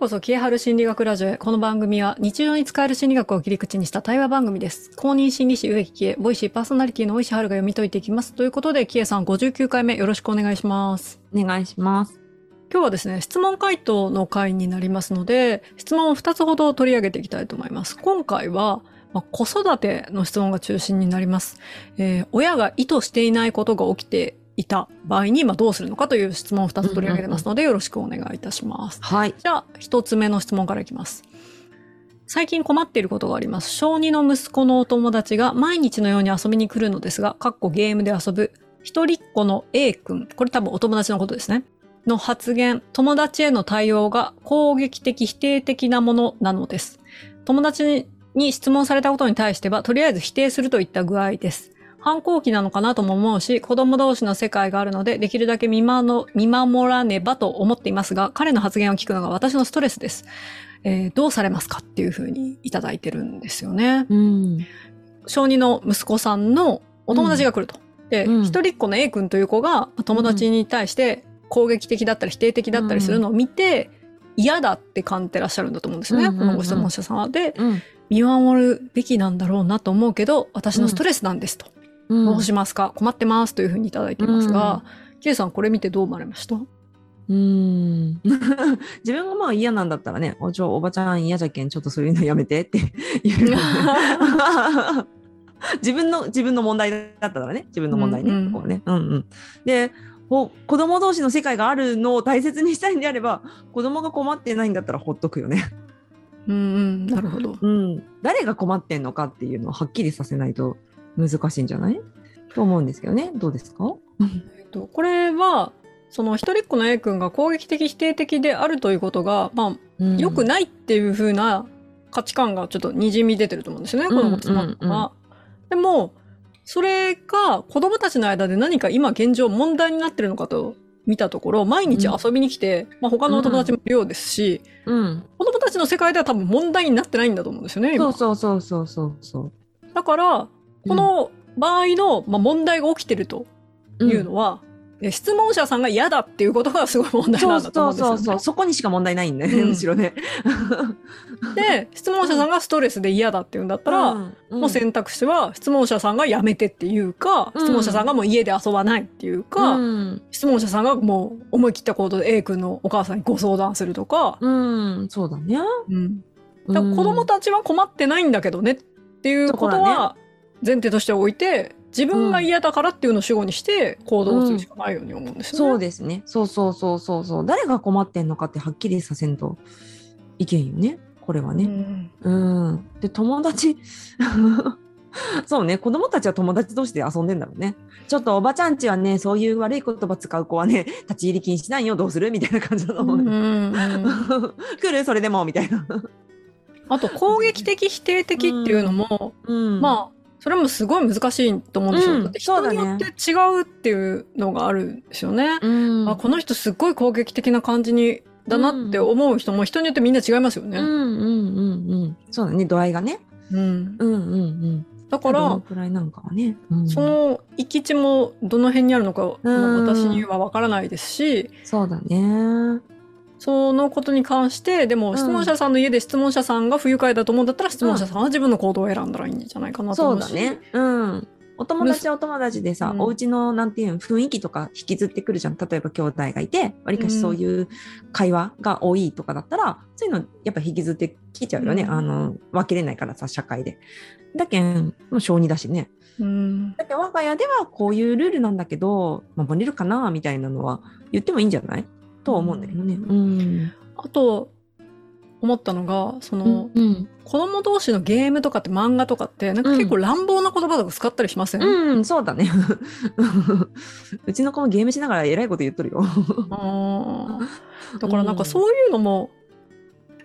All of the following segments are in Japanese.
こそ、消えはる心理学ラジオへ。この番組は日常に使える心理学を切り口にした対話番組です。公認心理師植木喜恵、ボイシーパーソナリティの大石春が読み解いていきます。ということで、喜恵さん59回目よろしくお願いします。お願いします。今日はですね、質問回答の回になりますので、質問を2つほど取り上げていきたいと思います。今回は、まあ、子育ての質問が中心になります。えー親が意図していないことが起きていた場合に、まあ、どうするのかという質問を2つ取り上げてますので、よろしくお願いいたします。はい。じゃあ、一つ目の質問からいきます。最近困っていることがあります。小2の息子のお友達が毎日のように遊びに来るのですが、かっこゲームで遊ぶ、一人っ子の A 君、これ多分お友達のことですね。の発言、友達への対応が攻撃的否定的なものなのです。友達に質問されたことに対しては、とりあえず否定するといった具合です。反抗期なのかなとも思うし、子供同士の世界があるので、できるだけ見守見守らねばと思っていますが、彼の発言を聞くのが私のストレスです。えーどうされますかっていうふうにいただいてるんですよね。うん。小児の息子さんのお友達が来ると。で、うん一人っ子の A 君という子が友達に対して攻撃的だったり否定的だったりするのを見て、嫌だって感じてらっしゃるんだと思うんですよね。うんうんうんこのご質問者さんは。で、うん。見守るべきなんだろうなと思うけど、私のストレスなんですと。うんどうしますか？困ってますというふうにいただいていますが、ケイさんこれ見てどう思われました？うん。自分がまあ嫌なんだったらね、おちょ、おばちゃん嫌じゃけん、ちょっとそういうのやめてって言う。自分の、自分の問題だったらね、自分の問題ね。うんうんこうね。うんうん。で、ほ子供同士の世界があるのを大切にしたいんであれば、子供が困ってないんだったらほっとくよね。うんうん、なるほど。うん。誰が困ってんのかっていうのをはっきりさせないと難しいんじゃない？と思うんですけどね。どうですか？えっと、これは、その一人っ子の A 君が攻撃的否定的であるということが、まあ、良くい。ないっていう風な価値観がちょっと滲み出てると思うんですよね、この質問うんうんは。でも、それが子供たちの間で何か今現状問題になってるのかと見たところ、毎日遊びに来て、まあ他のお友達もいるようですし、うん。子供たちの世界では多分問題になってないんだと思うんですよね、今。そうそうそうそうそう。だから、この場合の、まあ、問題が起きてるというのは、え質問者さんが嫌だっていうことがすごい問題そなうんそうだと思うんですよ、ね。そうそうそこにしか問題ないんだよね、うん。むしろね。で、質問者さんがストレスで嫌だって言うんだったら、うん。もう選択肢は質問者さんがやめてっていうか、うん。質問者さんがもう家で遊ばないっていうか、うん。質問者さんがもう思い切った行動で A 君のお母さんにご相談するとか、うん、そうだね。うん、子供たちは困ってないんだけどねっていうことは前提としておいて、自分が嫌だからっていうのを主語にして行動するしかないように思うんですよね。そうですね。そうそうそうそうそう。誰が困ってんのかってはっきりさせんといけんよね。これはね。うんうん。で、友達、そうね、子供たちは友達同士で遊んでんだろうね。ちょっとおばちゃんちはね、そういう悪い言葉使う子はね、立ち入り禁止なんよ、どうする？みたいな感じだと思うね。うんうん 来る？それでも？みたいな。あと攻撃的否定的っていうのも、うんまあそれもすごい難しいと思うんですよ。うんだって人によって違うっていうのがあるんですよね。うんあこの人すっごい攻撃的な感じにだなって思う人も人によってみんな違いますよね。うんうんうんうん。そうだね、度合いがね。うんうんうんうん。だからどのなんかはね。うんその行き地もどの辺にあるのか、うん私にはわからないですしそうだね。そのことに関してでもん質問者さんの家で質問者さんが不愉快だと思うんだったら質問者さんは自分の行動を選んだらいいんじゃないかなとそ思うし。うだね。うん。お友達はお友達でさ、うんお家のなんていうの雰囲気とか引きずってくるじゃん。例えば兄弟がいて、わりかしそういう会話が多いとかだったら、そういうのやっぱ引きずってきちゃうよね。うんあの、分けれないからさ、社会で。だけん、もう小児だしね。うんだけど我が家ではこういうルールなんだけど、守れるかなみたいなのは言ってもいいんじゃない？とは思うんだけどね。うん。あと思ったのがその、うん。子供同士のゲームとかって漫画とかってなんか結構乱暴な言葉とか使ったりしません、うん、そうだね。うちの子もゲームしながら偉いこと言っとるよ。だからなんかそういうのも、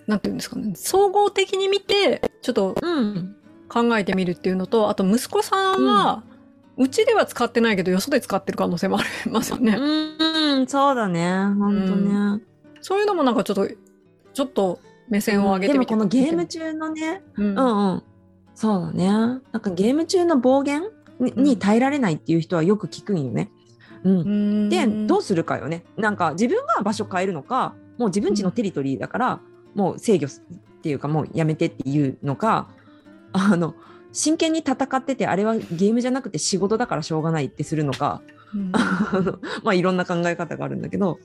なんていうんですかね総合的に見てちょっとうん。考えてみるっていうのとあと息子さんは、うちでは使ってないけどよそで使ってる可能性もありますよね、うん、そうだね。本当ね。そういうのもなんかちょっとちょっと目線を上げてみて、でもこのゲーム中のね、うんうんうん。そうだね。なんかゲーム中の暴言に耐えられないっていう人はよく聞くんよね。うん。うんで、どうするかよね。なんか自分が場所変えるのか、もう自分家のテリトリーだから、もう制御っていうかもうやめてっていうのかあの真剣に戦っててあれはゲームじゃなくて仕事だからしょうがないってするのか、うん。まあいろんな考え方があるんだけど、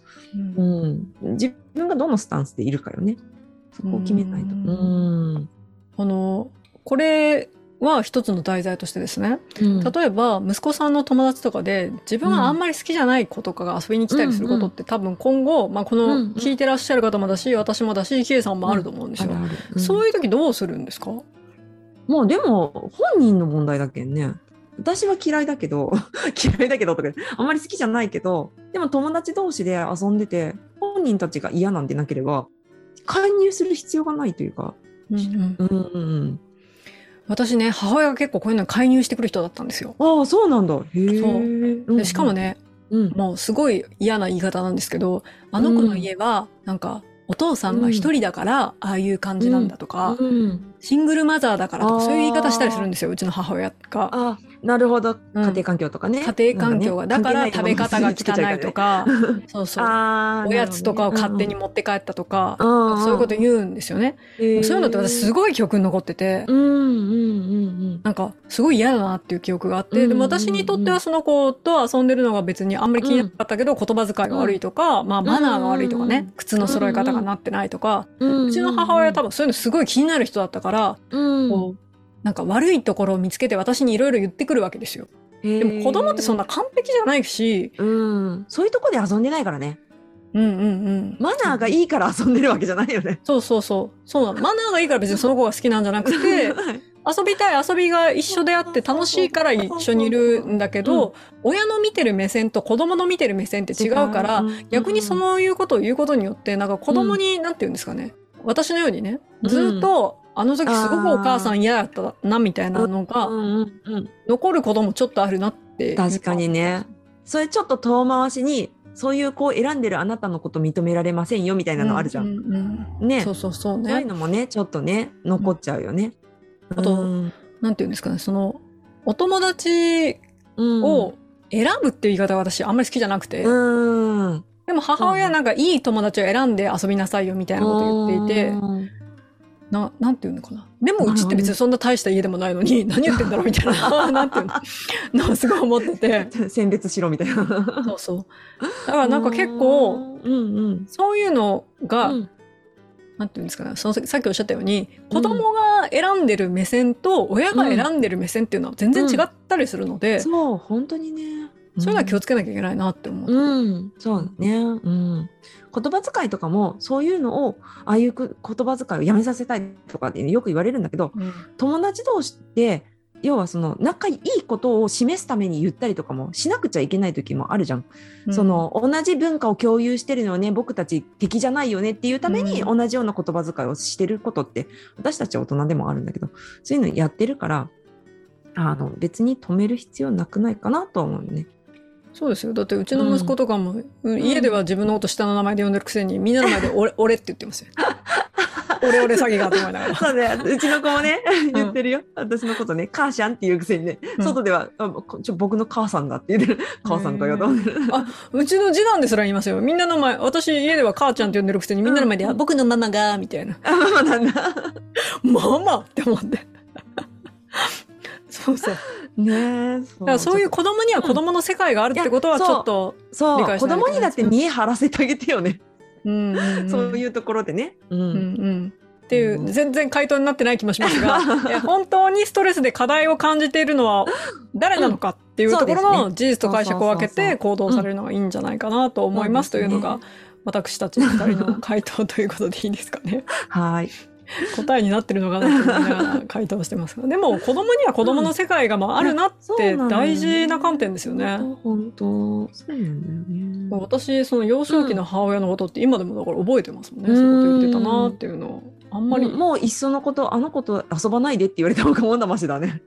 うん。うん、自分がどのスタンスでいるかよね。そこを決めないと。ううん。あのこれは一つの題材としてですね。うん。例えば息子さんの友達とかで自分はあんまり好きじゃない子とかが遊びに来たりすることって多分今後、まあ、こうんのうん。聞いてらっしゃる方もだし私もだしキエさんもあると思うんですよ。そういう時どうするんですか？もうでも本人の問題だけんね。私は嫌いだけど 嫌いだけどとかあんまり好きじゃないけどでも友達同士で遊んでて本人たちが嫌なんでなければ介入する必要がないというか。うんうんうんうん私ね母親が結構こういうのに介入してくる人だったんですよ。うん、ああそうなんだ。へえ。しかも、ねうん、もうすごい嫌な言い方なんですけどあの子の家はなんかお父さんが一人だからああいう感じなんだとか、うん、シングルマザーだからとかそういう言い方したりするんですようちの母親が。あなるほど。うん。家庭環境とかね。家庭環境が、だから食べ方が汚いとか。か、そうそう。おやつとかを勝手に持って帰ったとか、うんうん。そういうこと言うんですよね。そういうのって私すごい記憶に残ってて、うんうんうんなんかすごい嫌だなっていう記憶があって、うんうんうんでも私にとってはその子と遊んでるのが別にあんまり気になかったけど、言葉遣いが悪いとか、まあマナーが悪いとかね、うん靴の揃え方がなってないとか、うん。うちの母親は多分そういうのすごい気になる人だったから、うん、こうなんか悪いところを見つけて私にいろいろ言ってくるわけですよ。ででも子供ってそんな完璧じゃないし、うん、そういうとこで遊んでないからね。うんうんうん。マナーがいいから遊んでるわけじゃないよね。そうそうそう。そうなの。マナーがいいから別にその子が好きなんじゃなくて、遊びたい遊びが一緒であって楽しいから一緒にいるんだけど、親の見てる目線と子供の見てる目線って違うから、逆にそ、のいうことを言うことによって、なんか子供に、なんて言うんですかね。私のようにね、ずっと、あの時すごくお母さん嫌だったな、みたいなのうんが、うんうんうん、残ることもちょっとあるなって。確かにね。それちょっと遠回しに、そういう子を選んでるあなたのこと認められませんよみたいなのあるじゃん。ううんうんね。そうそうそうそういうね。のもね、ちょっとね、残っちゃうよね。あとうんなんて言うんですかね、その、お友達うんを選ぶっていう言い方が私あんまり好きじゃなくて、うん、でも母親はなんかいい友達を選んで遊びなさいよみたいなこと言っていて、うんな、なんていうのかな？でもうちって別にそんな大した家でもないのに、何言ってんだろうみたいな、なんていうの、すごい思ってて。選別しろみたいな。そうそう。だからなんか結構、うんうんそういうのが、うんなんていうんですかね、そのさっきおっしゃったように、子供が選んでる目線と親が選んでる目線っていうのは全然違ったりするので、そう、本当にね。そういうのは気をつけなきゃいけないなって思う。うん、そうだね。うん。言葉遣いとかも、そういうのを、ああいうく言葉遣いをやめさせたいとかってよく言われるんだけど、うん友達同士で、要はその仲いいことを示すために言ったりとかもしなくちゃいけない時もあるじゃん。そ、の同じ文化を共有してるのよね僕たち敵じゃないよねっていうためにう同じような言葉遣いをしてることって私たちは大人でもあるんだけどそういうのやってるからあの別に止める必要なくないかなと思うね。そうですよ。だってうちの息子とかも、家では自分のこと下の名前で呼んでるくせに、みんなの前で俺、俺って言ってますよ。俺俺詐欺がと思いながら。そうね、うちの子もね、言ってるよ。私のことね、母ちゃんっていうくせにね、うん外では、あこちょ僕の母さんだって言ってる。母さんと思ってる。うちの次男ですら言いますよ。みんなの前、私家では母ちゃんって呼んでるくせにみんなの前で、うんあ僕のママが、みたいな。あ、ママなんだ。ママって思って。そうそう。ねだからそういう子供には子供の世界があるってことはちょっと、そう、理解し子ないといけない供にだって見え張らせてあげてよね。うんそういうところでね。うん。うんうん。っていうう、ん。全然回答になってない気もしますが、え本当にストレスで課題を感じているのは誰なのかっていうところの事実と解釈を分けてそうそうそうそう。行動されるのがいいんじゃないかなと思いますというのが、私たち二人の回答ということでいいですかね。はい。答えになってるのかなと思いながら回答してますが。でも子供には子供の世界がまああるなって大事な観点ですよね。本当、そうなんだよね。私、その幼少期の母親のことって今でもだから覚えてますもんね。そういうこと言ってたなっていうのを。あんまり。もうもういっそのこと、あの子と遊ばないでって言われた方がもんだましだね。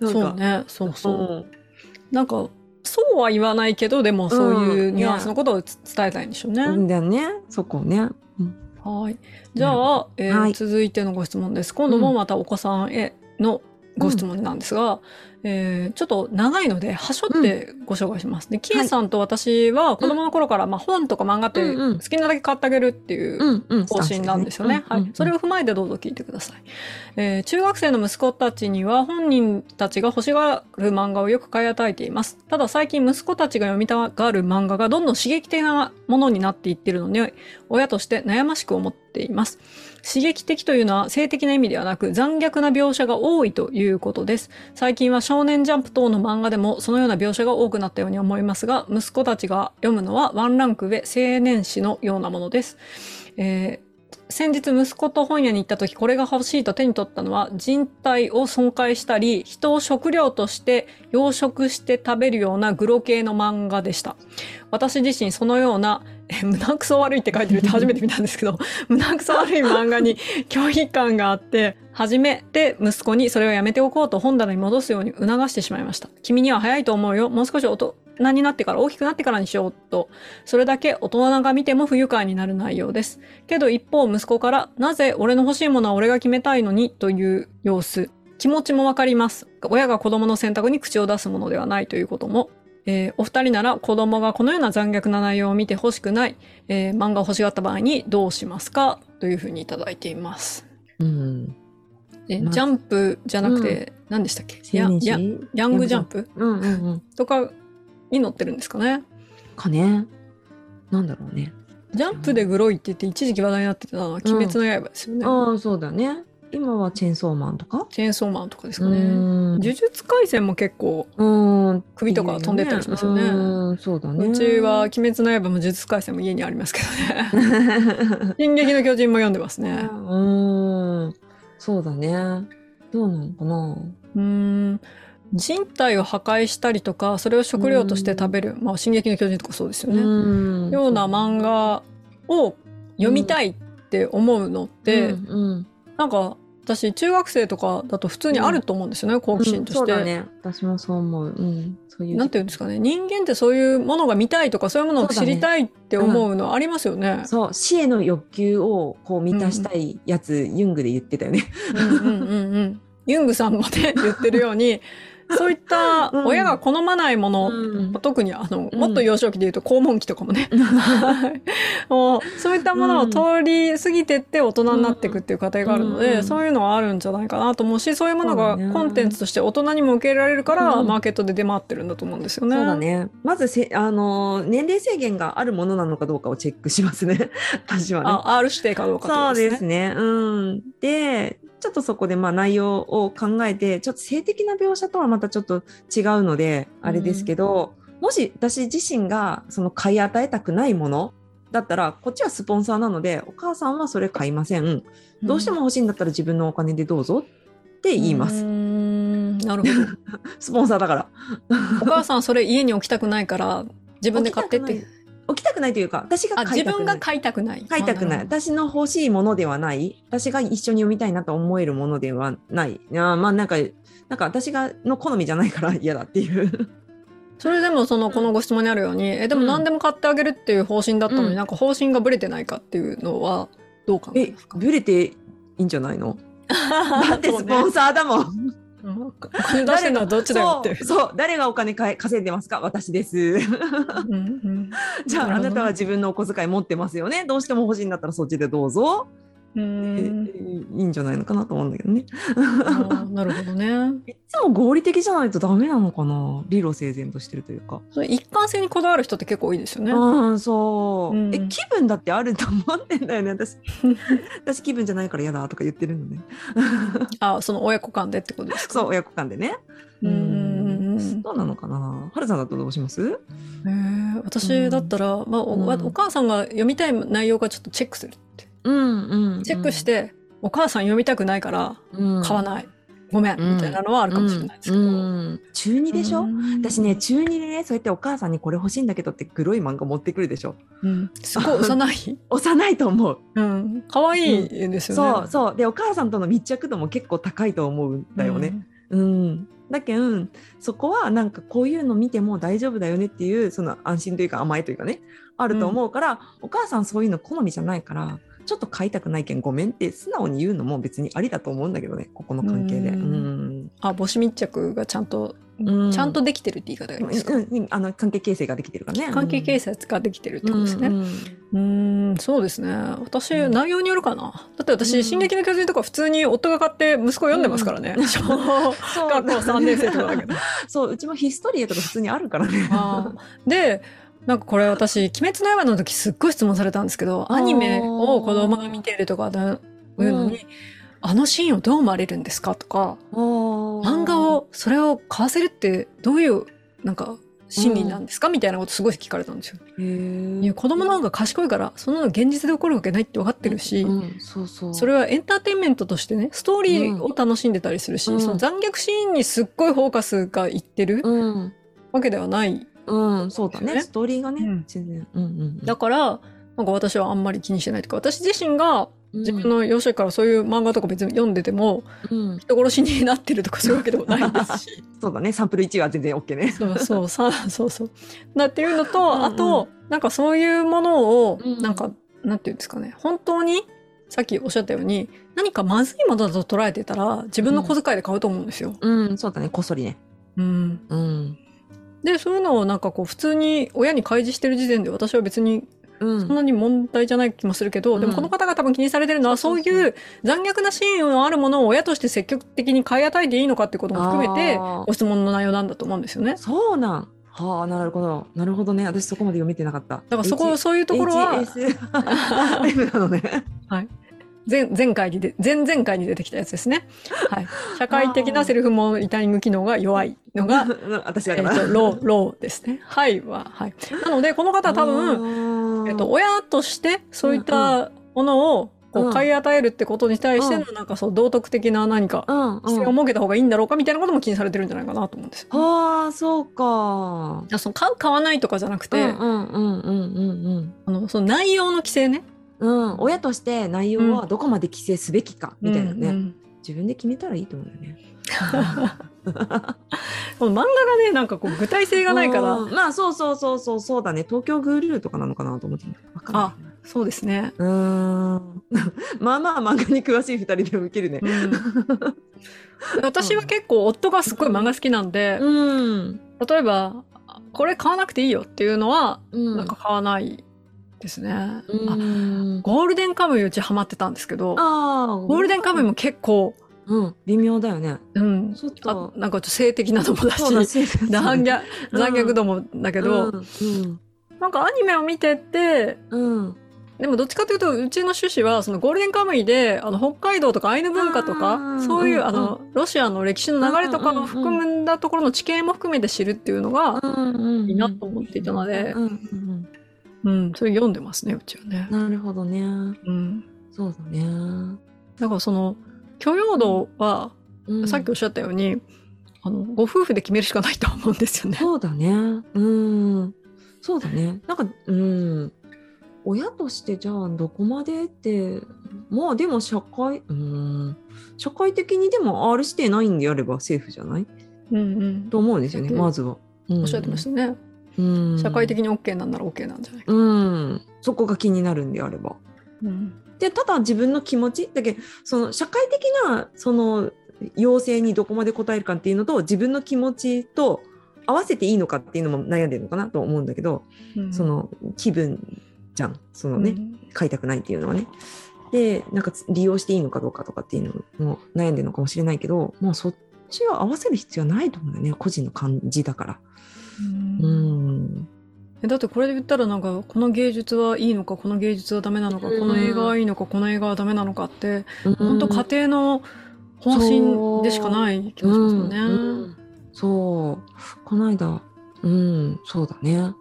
なんかそうね。そうそう。うんなんか、そうは言わないけど、でもそういうニュアンスのことをつ伝えたいんでしょうね。うんだよね。そこね。うんはい。じゃあ、えーはい続いてのご質問です。今度もまたお子さんへのご質問なんですが、えーちょっと長いので、はしょってご紹介します。で、キエさんと私は子供の頃から、まあ本とか漫画ってうんうん好きなだけ買ってあげるっていううんうん方針なんですよね。はい。それを踏まえてどうぞ聞いてください。えー中学生の息子たちには本人たちが欲しがる漫画をよく買い与えています。ただ最近息子たちが読みたがる漫画がどんどん刺激的なものになっていっているので、親として悩ましく思っています。刺激的というのは性的な意味ではなく残虐な描写が多いということです。最近は少年ジャンプ等の漫画でもそのような描写が多くなったように思いますが、息子たちが読むのはワンランク上青年誌のようなものです。えー先日息子と本屋に行った時これが欲しいと手に取ったのは人体を損壊したり人を食料として養殖して食べるようなグロ系の漫画でした私自身そのような 胸くそ悪いって書いてるって初めて見たんですけど 胸くそ悪い漫画に 拒否感があって初めて息子にそれをやめておこうと本棚に戻すように促してしまいました。君には早いと思うよ。もう少し大人になってから大きくなってからにしようと。それだけ大人が見ても不愉快になる内容です。けど一方息子からなぜ俺の欲しいものは俺が決めたいのにという様子。気持ちもわかります。親が子供の選択に口を出すものではないということもえーお二人なら子供がこのような残虐な内容を見て欲しくない、えー漫画を欲しがった場合にどうしますか？というふうにいただいています。うん。ジャンプじゃなくて、何でしたっけ？や青年誌やヤングジャンプ？うんうんうん。とかに載ってるんですかね？かね。なんだろうね。ジャンプでグロいって言って一時期話題になってたのは鬼滅の刃ですよね。ああ、そうだね。今はチェーンソーマンとか？チェーンソーマンとかですうかね。ん。呪術廻戦も結構うん。首とか飛んでったりしますよね。うん、そうだね。うちは鬼滅の刃も呪術廻戦も家にありますけどね。進撃の巨人も読んでますね。うん。そうだね。どうなのかな？うーん人体を破壊したりとかそれを食料として食べる「まあ、進撃の巨人」とかそうですよね。うんような漫画を読みたいって思うのって、うんうんなんか私中学生とかだと普通にあると思うんですよね、好奇心として。そうだね。私もそう思う。うん。そういう。なんていうんですかね人間ってそういうものが見たいとかそういうものを知りたいって思うのありますよね。そう、死への欲求をこう満たしたいやつ、ユングで言ってたよね。うんうんうんうん。ユングさんもね言ってるように そういったうん親が好まないもの、うん特にあのうんもっと幼少期で言うと肛門期とかもね、はい もうそういったものを通り過ぎてって大人になっていくっていう過程があるので、うんそういうのはあるんじゃないかなと思うしそういうものがコンテンツとして大人にも受け入れられるから、うんマーケットで出回ってるんだと思うんですよね。そうだね。まずせ、あのー年齢制限があるものなのかどうかをチェックしますね。私はね。あ R 指定かどうかそうですね。うん。で、ちょっとそこでまあ内容を考えて、ちょっと性的な描写とはまたちょっと違うので、あれですけど、もし私自身がその買い与えたくないものだったら、こっちはスポンサーなので、お母さんはそれ買いません。どうしても欲しいんだったら自分のお金でどうぞって言います。んなるほど。スポンサーだから。お母さんそれ家に置きたくないから自分で買ってって。置きたくないというか、私が。自分が買いたくない。買いたくない。私の欲しいものではない。私が一緒に読みたいなと思えるものではない。いやまあなんか、なんか私がの好みじゃないから 嫌だっていう。それでもそのこのご質問にあるように、えでもうん何でも買ってあげるっていう方針だったのに、うんなんか方針がブレてないかっていうのはどう考ええますか、ブレていいんじゃないの？だってスポンー、サーだもん。うんお金出してるのはどっちだよって。そう誰がお金かえ稼いでますか？私です。じゃあ、あなたは自分のお小遣い持ってますよね。どうしても欲しいんだったらそっちでどうぞ。うえんいいんじゃないのかなと思うんだけどね。なるほどね。いつも合理的じゃないとダメなのかな？理路整然としてるというか。それ一貫性にこだわる人って結構多いですよね。うん、そう、うんえ、気分だってあると思ってんだよね、私。私気分じゃないから嫌だとか言ってるのね。あその親子間でってことですか？そう、親子間でね。うんうんうなのかな？はるさんだとどうします？へー私だったら、まあおうんお母さんが読みたい内容がちょっとチェックするうんうん。チェックして、お母さん読みたくないから買わいない、ごめん、うんみたいなのはあるかもしれないですけど、うん。中二でしょ、うん。私ね、中二でね、そうやってお母さんにこれ欲しいんだけどってグロい漫画持ってくるでしょ？うん、すごい幼い、幼いと思う。うん、可愛いですよね、そう。そう。で、お母さんとの密着度も結構高いと思うんだよね。うん、だけどそこはなんかこういうの見ても大丈夫だよねっていうその安心というか甘えというかねあると思うから、お母さんそういうの好みじゃないからちょっと買いたくないけんごめんって素直に言うのも別にありだと思うんだけどねここの関係で。ううんんあ母子密着がちゃんと、うんちゃんとできてるって言い方がいいんですか、うんあの関係形成ができてるからね。関係形成ができてるってことですね。うんそうですね。私、うん内容によるかな。だって私、うん進撃の巨人とか普通に夫が買って息子読んでますからね。うん小そう学校3年生とかだけど。そううちもヒストリエとか普通にあるからね。で、なんかこれ私、鬼滅の刃の時すっごい質問されたんですけど、アニメを子供が見てるとかだいうのに、うん。あのシーンをどう思われるんですかとか、漫漫画を、それを買わせるってどういう、なんか、心理なんですかみたいなことすごい聞かれたんですよ。いや子供の方が賢いから、そんなの現実で起こるわけないって分かってるし、うん、そうそう。それはエンターテインメントとしてね、ストーリーを楽しんでたりするし、うん。その残虐シーンにすっごいフォーカスがいってるうん、わけではない。うん、そうだね。ねストーリーがね、うん全然。うんうん。だから、なんか私はあんまり気にしてないというか、私自身が自分の、の幼少期からそういう漫画とか別に読んでても、うん、人殺しになってるとかそういうわけでもないですし。そうだね。サンプル1は全然 OK ね。そうそう、さ、そうそう。だっていうのと、うんうんあと、なんかそういうものを、うんなんか、なんていうんですかね、本当に、さっきおっしゃったように、何かまずいものだと捉えてたら、自分の小遣いで買うと思うんですよ。うん、そうだね。こっそりね。うん。うん。で、そういうのをなんかこう、普通に親に開示してる時点で私は別にうん。そんなに問題じゃない気もするけど、うんでもこの方が多分気にされてるのは、そういう残虐なシーンのあるものを親として積極的に買い与えていいのかってことも含めて、ご質問の内容なんだと思うんですよね。そうなん。はあ、なるほど。なるほどね。私そこまで読めてなかった。だからそこ、H- そういうところは、HSM なのね。前前回にで、前々回に出てきたやつですね。はい。社会的なセルフモニタリング機能が弱いのが、私だから。えっと、ロー、ローですね。はいは、はい。なので、この方は多分、分えっと、親としてそういったものをこう買い与えるってことに対してのうなんかそう道徳的な何かうん、規制をうん。設けた方がいいんだろうかみたいなことも気にされてるんじゃないかなと思うんですよ。ああ、そうか。その買う買わないとかじゃなくて、うんうんうんうんうんあのその内容の規制ね。うん。うん、親として内容はどこまで規制すべきかみたいなね、うんうん。自分で決めたらいいと思うよね。この漫画がねなんかこう具体性がないから、うん。まあそうそうそうそうそうだね。東京グルーとかなのかなと思ってわかんない。そうですね。うーん。まあまあ漫画に詳しい二人で受けるね。うん。私は結構夫がすごい漫画好きなんで、うん。例えばこれ買わなくていいよっていうのはうん。なんか買わないですね。あうん。ゴールデンカムイうちハマってたんですけど、ゴールデンカムイも結構、うん。微妙だよね。うん、ちょっあとなんかちょっと性的なのもだし、残虐、うん。残虐度もだけど、うん。なんかアニメを見てて、うん。でもどっちかというと、うちの趣旨は、そのゴールデンカムイで、あの、北海道とかアイヌ文化とあかー、そういう、うん。あの、ロシアの歴史の流れとかを含んだところの地形も含めて知るっていうのが、うんいいなと思っていたのでうんそれ読んでますね、うちはねうん。なるほどねうん。そうだねだからその、許容度は、うんさっきおっしゃったように、あの、ご夫婦で決めるしかないと思うんですよね。そうだね。うん。そうだね。なんか、うん。親としてじゃあどこまでって、まあでも社会、うん。社会的にでも R 指定ないんであればセーフじゃない？うんうん。と思うんですよね、うんまずは。おおっしゃってましたね。うん。社会的に OK なんなら OK なんじゃないか。うん。そこが気になるんであれば。うん。で、ただ自分の気持ちだけその社会的な、その、要請にどこまで応えるかっていうのと、自分の気持ちと合わせていいのかっていうのも悩んでるのかなと思うんだけど、うんそ、の気分じゃんそのね、うん買いたくないっていうのはね。でなんかつ利用していいのかどうかとかっていうのも悩んでるのかもしれないけどもうそっちは合わせる必要はないと思うんだよね個人の感じだから。ううん。だってこれで言ったらなんかこの芸術はいいのかこの芸術はダメなのかうん。この映画はいいのかこの映画はダメなのかって本本当家庭の方針でしかない気がしますよね。うん。そう。この間うんそうだね。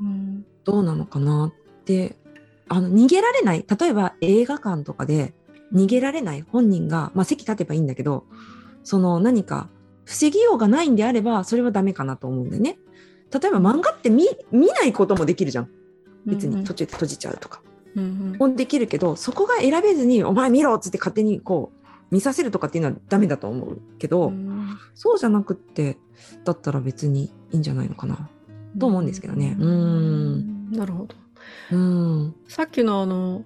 うん。どうなのかなってあの逃げられない例えば映画館とかで逃げられない本人が、まあ、席立てばいいんだけどその何か防ぎようがないんであればそれはダメかなと思うんだよね。例えば漫画って見見ないこともできるじゃん別に途中で閉じちゃうとか。うんもできるけどそこが選べずに「お前見ろ!」っつって勝手にこう見させるとかっていうのはダメだと思うけど、うんそうじゃなくってだったら別にいいんじゃないのかな。と思うんですけどねうんなるほど。うんさっきのあの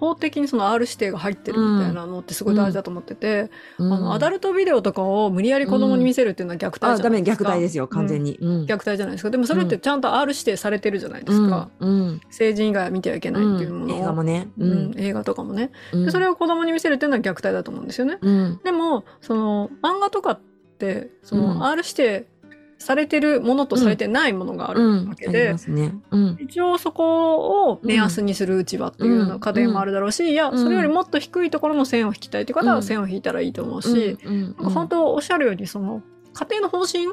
法的にその R 指定が入ってるみたいなのってすごい大事だと思ってて、うんあのアダルトビデオとかを無理やり子供に見せるっていうのは虐待じゃあ、ないですか。虐待ですよ、完全に。うん。虐待じゃないですか。でもそれってちゃんと R 指定されてるじゃないですか。うん。うん成人以外は見てはいけないっていうものを、映画もね。ううんん。映画とかもね。うんでそれを子供に見せるっていうのは虐待だと思うんですよね。うん。でも、その漫画とかって、そうんの R 指定されてるものとされてないものがあるうん。わけで。一応そこを目安にするうちはっていうような家庭もあるだろうし、いや、うんそれよりもっと低いところの線を引きたいという方うん。は線を引いたらいいと思うし、うん、なんか本当おっしゃるように、その家庭の方針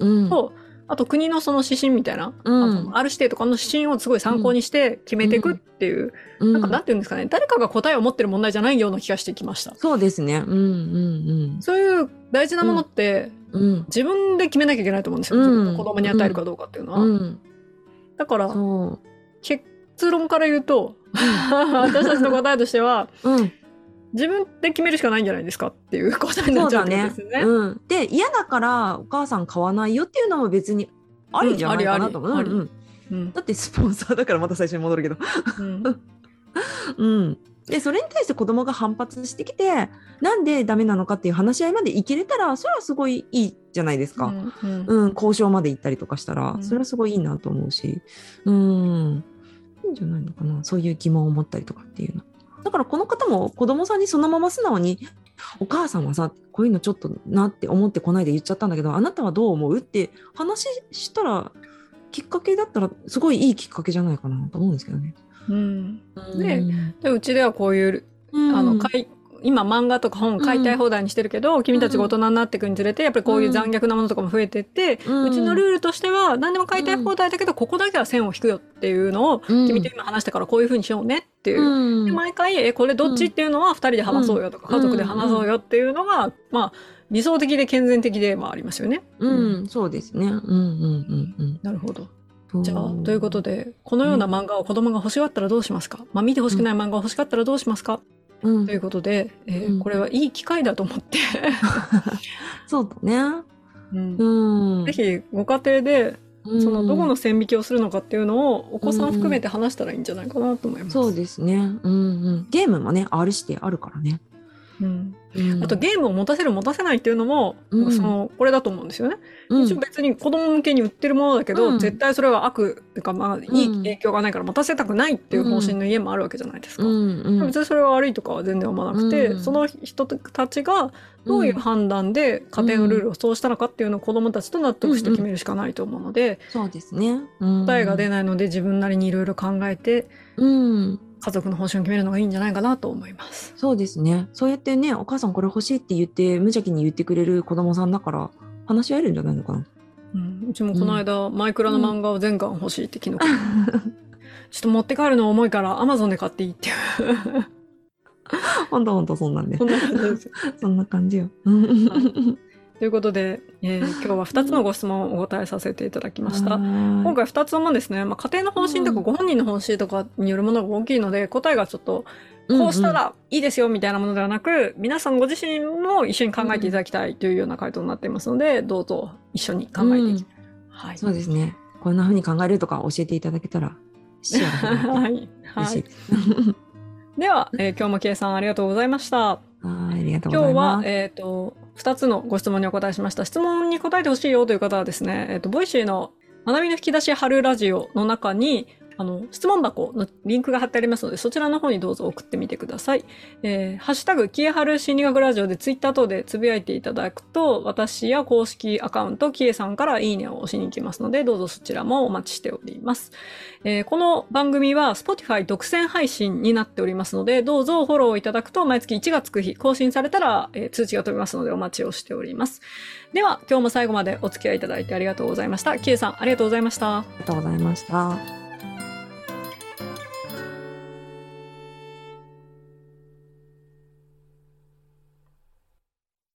うん、と、あと国のその指針みたいな、うん。ある指定とかの指針をすごい参考にして決めていくっていう、うん、なんかなんていうんですかね、誰かが答えを持ってる問題じゃないような気がしてきました。そうですね。うん、うん、そういう大事なものって、うん。うん。自分で決めなきゃいけないと思うんですよ。うん自分の子供に与えるかどうかっていうのは。うん。だから、そ結論から言うと、私たちの答えとしては。自分で決めるしかないんじゃないですかっていう答えになっちゃうってことですよね。うん。で、嫌だからお母さん買わないよっていうのも別にありじゃないかなと思う。だってスポンサーだからまた最初に戻るけど。うん うん。で、それに対して子供が反発してきて、なんでダメなのかっていう話し合いまでいけれたら、それはすごいいいじゃないですか。うんうん、交渉まで行ったりとかしたら、うんそれはすごいいいなと思うし、うん、いいんじゃないのかな、そういう疑問を持ったりとかっていうの。だからこの方も子供さんにそのまま素直に、お母さんはさ、こういうのちょっとなって思ってこないで言っちゃったんだけど、あなたはどう思うって話したら、きっかけだったら、すごいいいきっかけじゃないかなと思うんですけどね。うん。でうん。でうちではこういう、あの買い今漫画とか本買いたい放題にしてるけど、君たちが大人になっていくにつれてやっぱりこういう残虐なものとかも増えてって、うちのルールとしては何でも買いたい放題だけど、ここだけは線を引くよっていうのを、うん。君と今話したからこういうふうにしようねっていう。うん。で毎回、え、これどっちっていうのは二人で話そうよとか、うん。家族で話そうよっていうのが、まあ、理想的で健全的でもありますよね。うん、そうですね。うんうんうんうん。なるほど。じゃあ、ということで、このような漫画を子供が欲しがったらどうしますか、まあ、見て欲しくない漫画を欲しがったらどうしますか、うんということで、えーうんこれはいい機会だと思って、そうだね。うんうん。ぜひご家庭で、そのどこの線引きをするのかっていうのをお子さん含めて話したらいいんじゃないかなと思います。そうですね。うんうん。ゲームもね、R 指定あるからね。うん。うん。あと、ゲームを持たせる持たせないっていうのも、うん。そのこれだと思うんですよね。うん。一応別に子供向けに売ってるものだけど、うん。絶対それは悪っていうか、まあ、いい影響がないから持たせたくないっていう方針の家もあるわけじゃないですか。別にそれは悪いとかは全然思わなくて、うん。その人たちがどういう判断で家庭のルールをそうしたのかっていうのを子供たちと納得して決めるしかないと思うので、そうですね。うん。答えが出ないので自分なりにいろいろ考えてうん。家族の方針を決めるのがいいんじゃないかなと思います。そうですね。そうやってね、お母さんこれ欲しいって言って、無邪気に言ってくれる子供さんだから、話し合えるんじゃないのかな。うん、うちもこの間、マイクラの漫画を全巻欲しいって昨日、ちょっと持って帰るの重いからアマゾンで買っていいっていうほんとほんとそんなんでそ。んな感じよ。そんな感じよ。うんということで、えー 今日は2つのご質問をお答えさせていただきました。今今回2つともですね、まあ、家庭の方針とかうんご本人の方針とかによるものが大きいので、答えがちょっとこうしたらいいですよみたいなものではなく、皆さんご自身も一緒に考えていただきたいというような回答になっていますので、どうぞ一緒に考えていき、はい。そうですね。こんな風に考えるとか教えていただけたら、視野が広がって はい。はい。では、えー今日もさんありがとうございました。今日。は、えっ、と、2つのご質問にお答えしました。質問に答えてほしいよという方はですね、えっ、と、 Voicy の学びの引き出し春ラジオの中に、あの、質問箱のリンクが貼ってありますので、そちらの方にどうぞ送ってみてください。えーハッシュタグ、キエハル心理学ラジオでツイッター等でつぶやいていただくと、私や公式アカウント、キエさんからいいねを押しに行きますので、どうぞそちらもお待ちしております。えーこの番組は Spotify 独占配信になっておりますので、どうぞフォローいただくと毎月1がつく日更新されたら、えー通知が飛びますのでお待ちをしております。では、今日も最後までお付き合いいただいてありがとうございました。キエさん、ありがとうございました。ありがとうございました。